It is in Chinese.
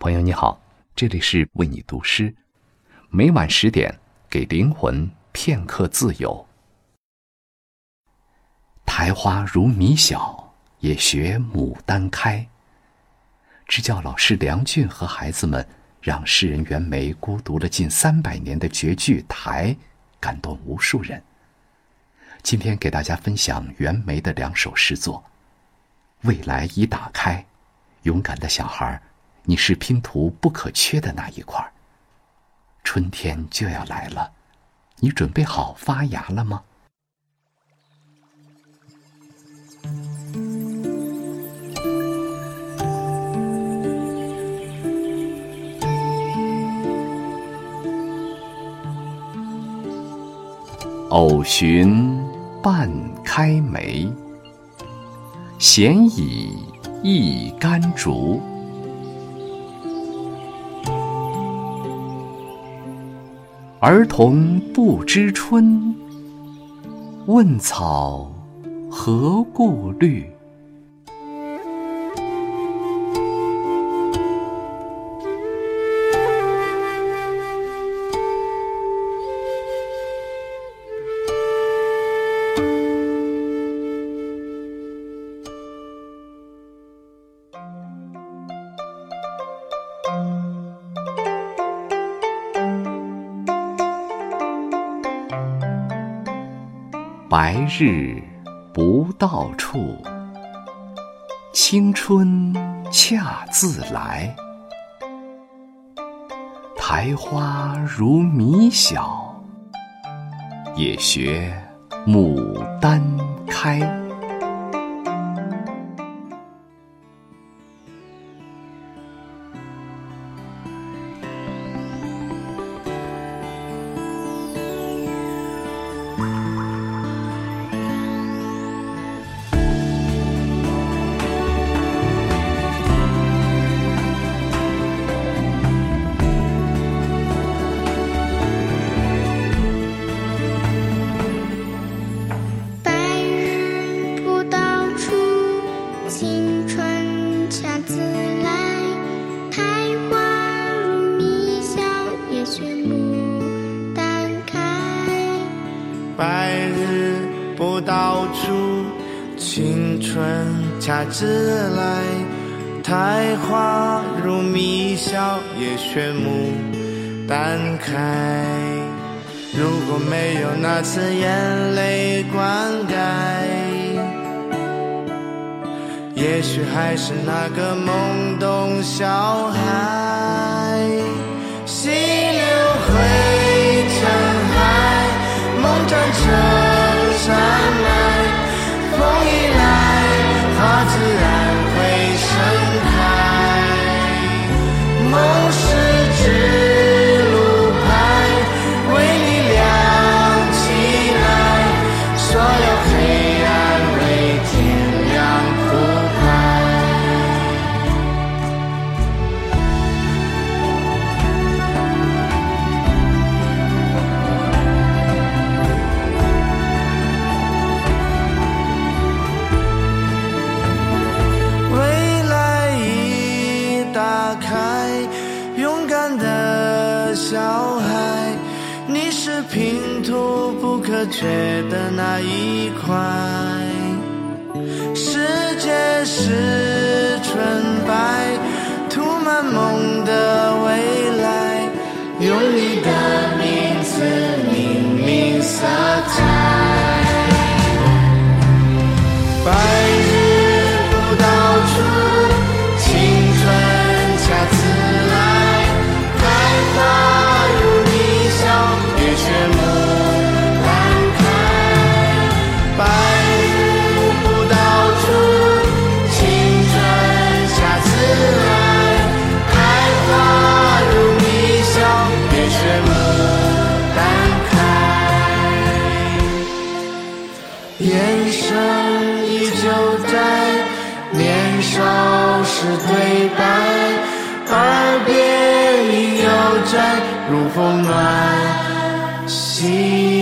朋友你好，这里是为你读诗，每晚十点给灵魂片刻自由。苔花如米小，也学牡丹开。支教老师梁俊和孩子们让诗人袁枚孤独了近三百年的绝句《苔》，感动无数人。今天给大家分享袁枚的两首诗作。未来已打开，勇敢的小孩儿，你是拼图不可缺的那一块。春天就要来了，你准备好发芽了吗？偶寻半开梅，闲倚一竿竹。儿童不知春，问草何故绿？白日不到处，青春恰自来。苔花如米小，也学牡丹开。青春恰自来苔花如米小也学牡丹开白日不到处青春恰自来苔花如米小也学牡丹开。如果没有那次眼泪灌溉也许还是那个懵懂小孩。心打开，勇敢的小孩，你是拼图不可缺的那一块，世界是纯白，涂满梦的未来，用力的年少时对白，耳边音犹在，如风暖心。